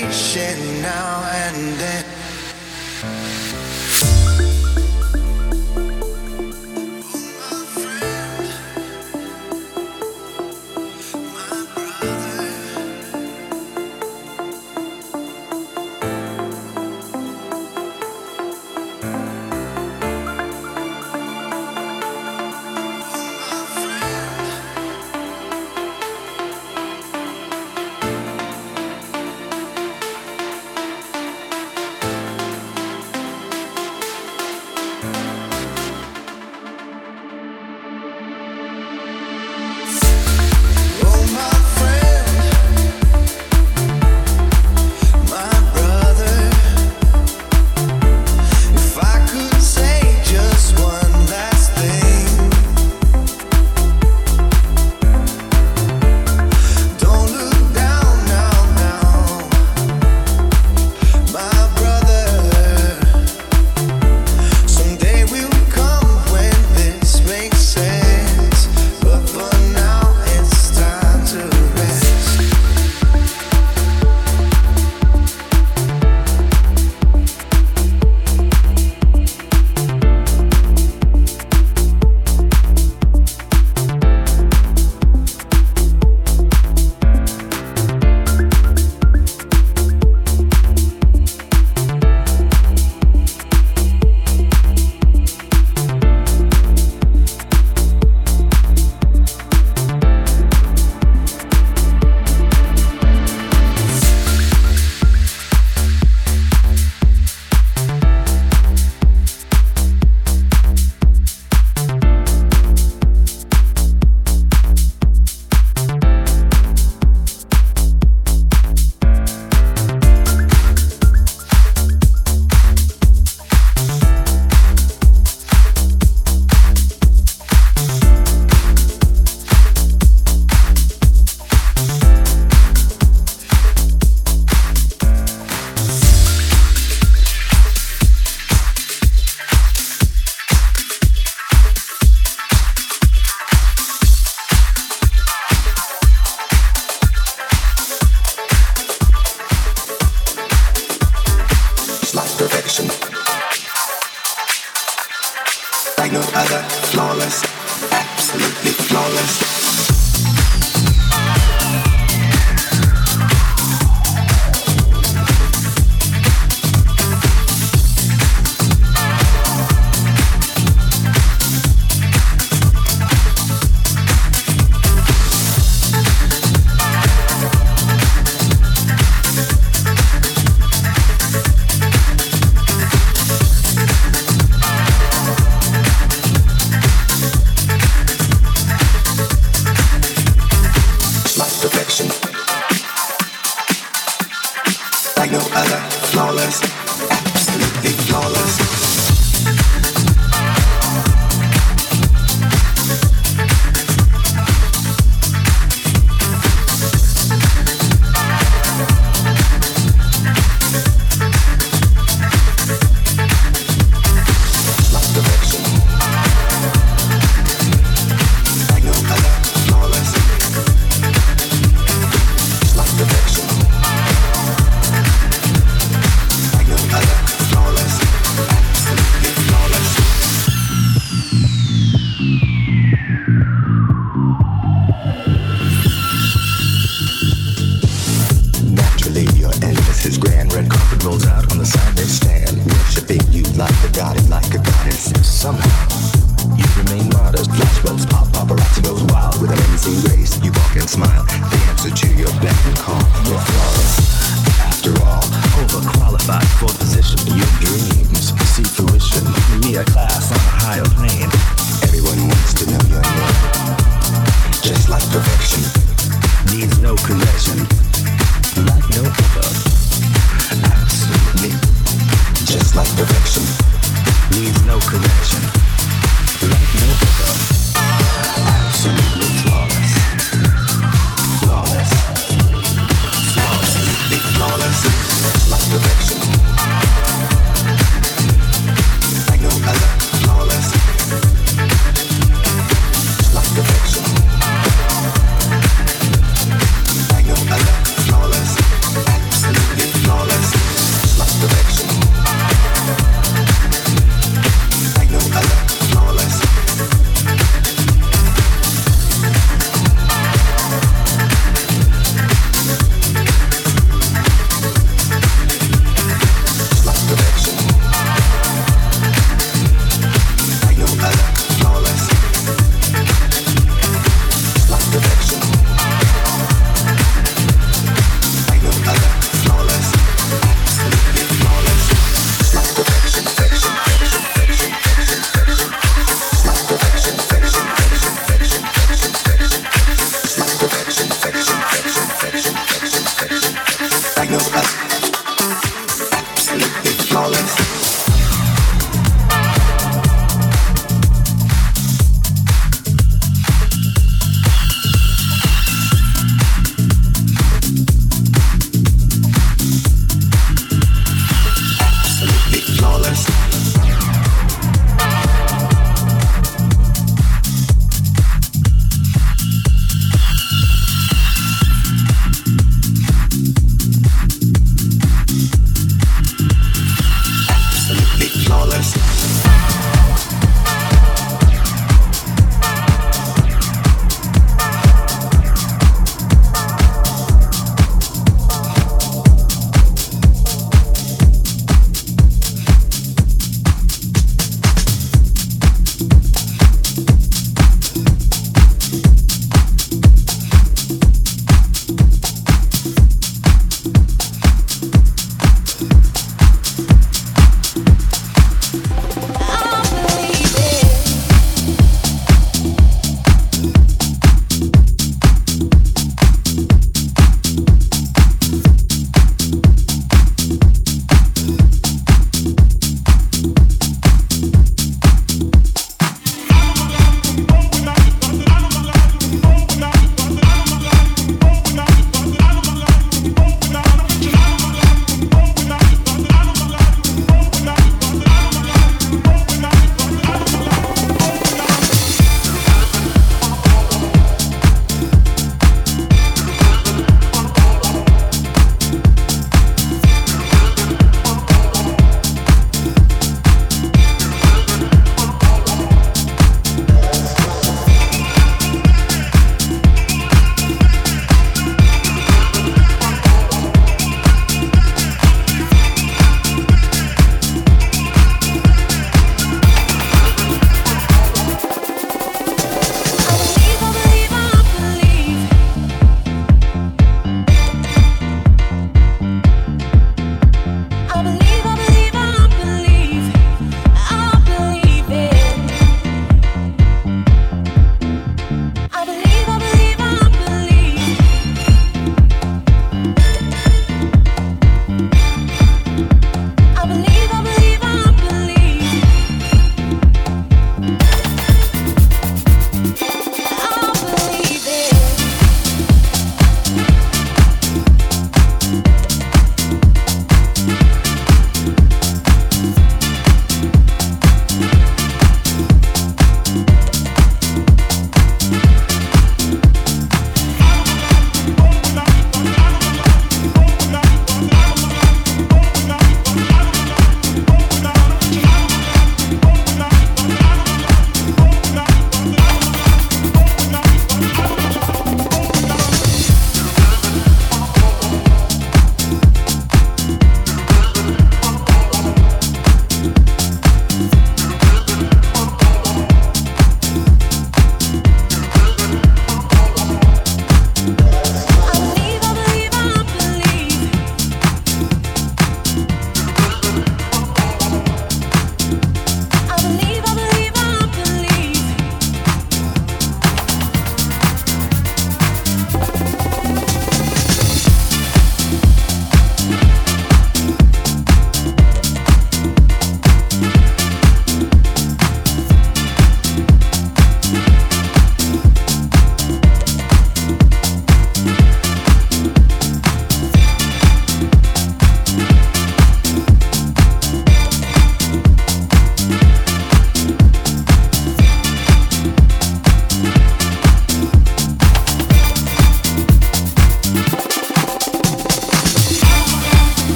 patient now and then.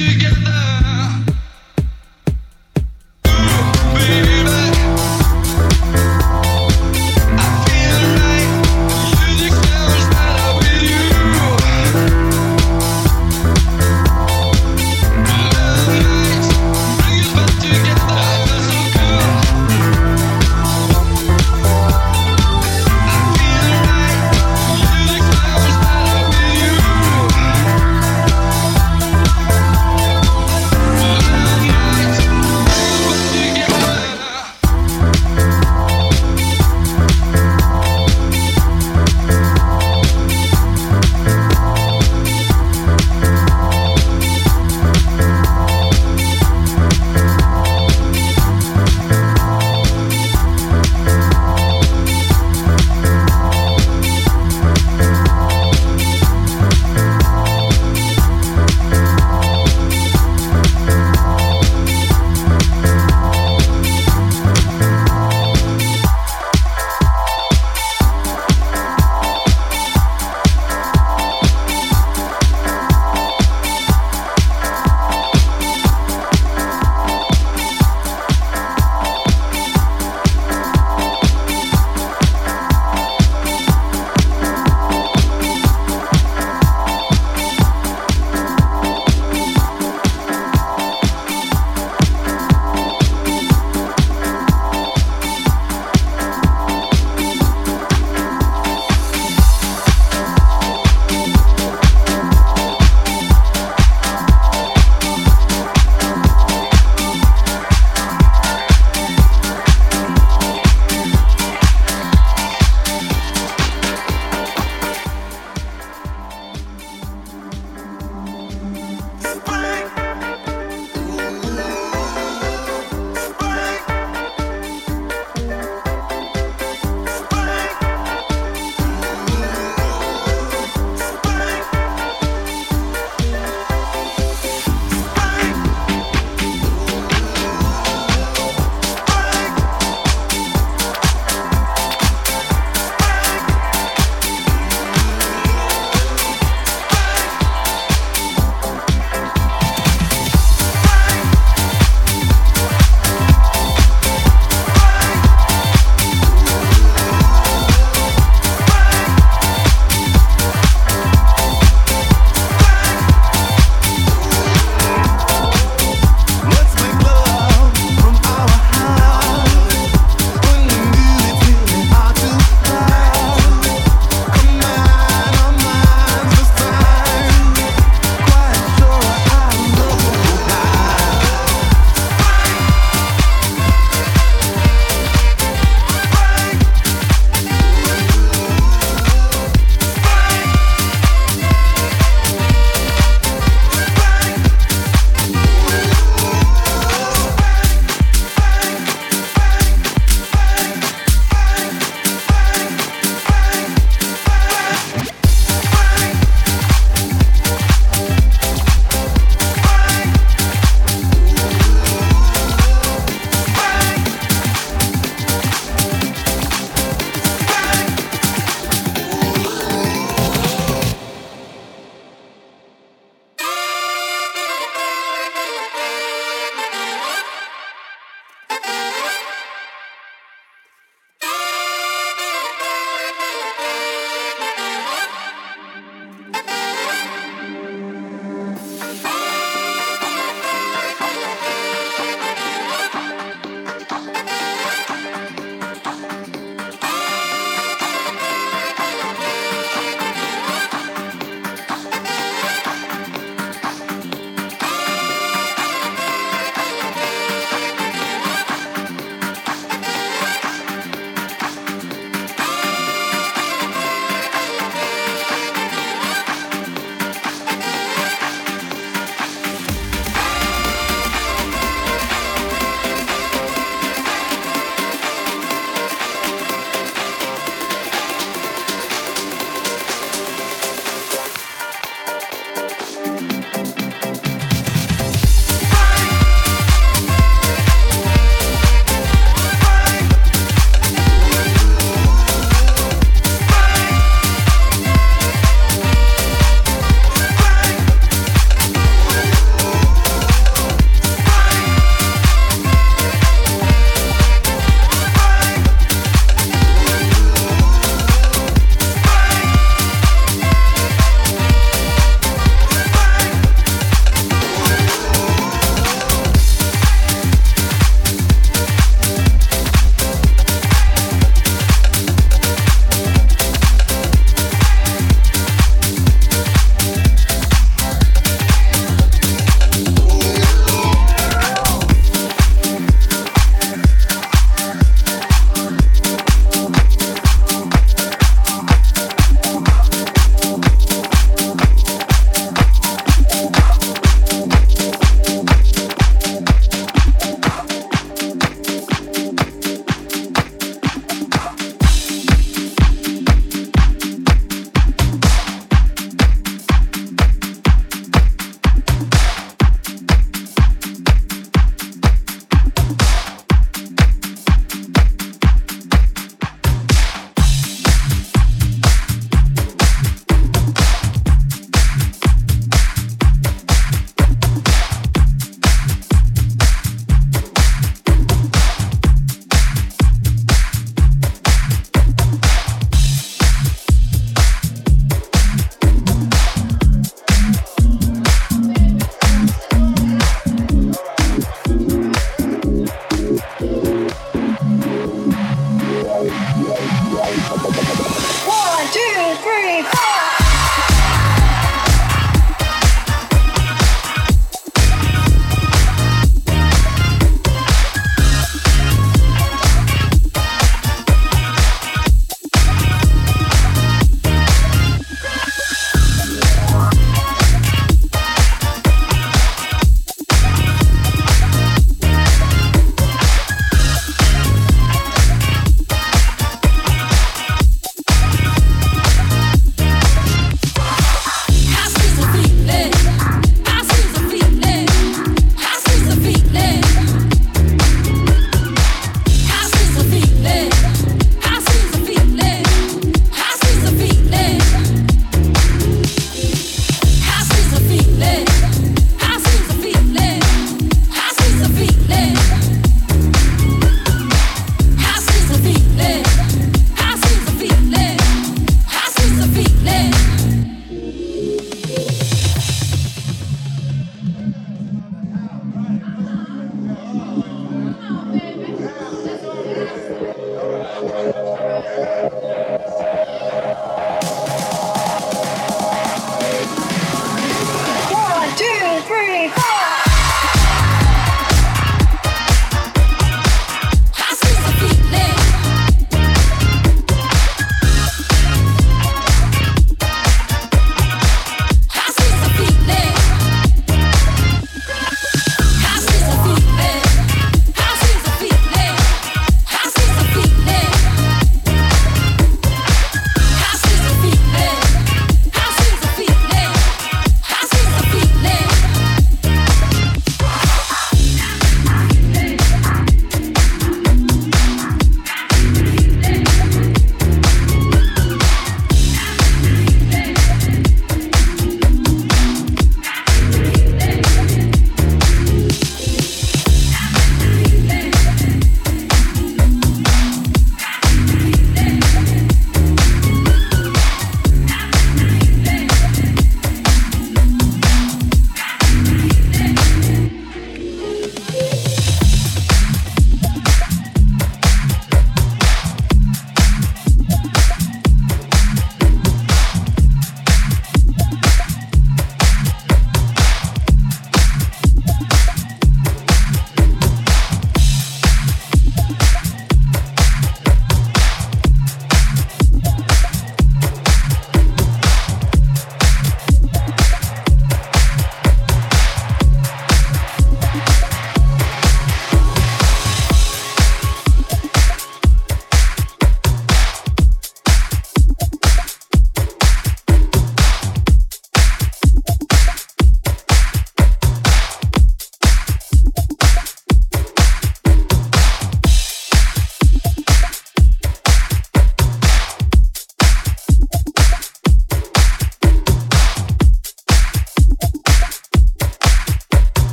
together.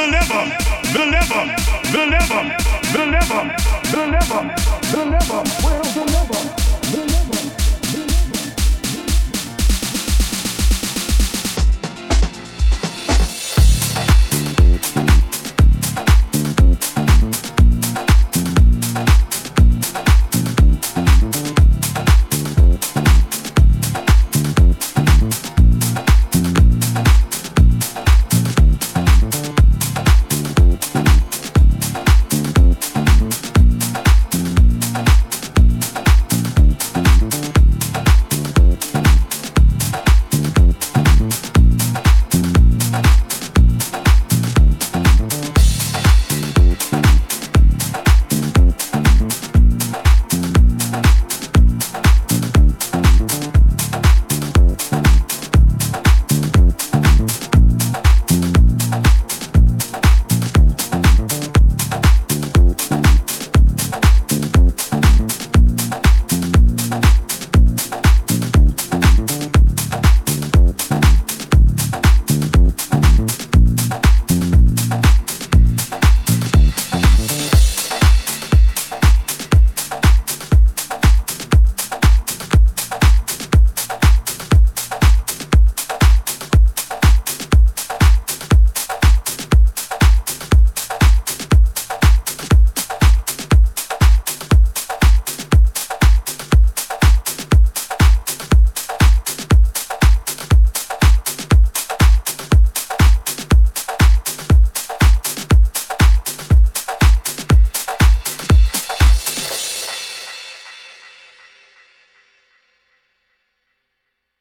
Deliver! never, Deliver! never, Deliver! never, never, never, never.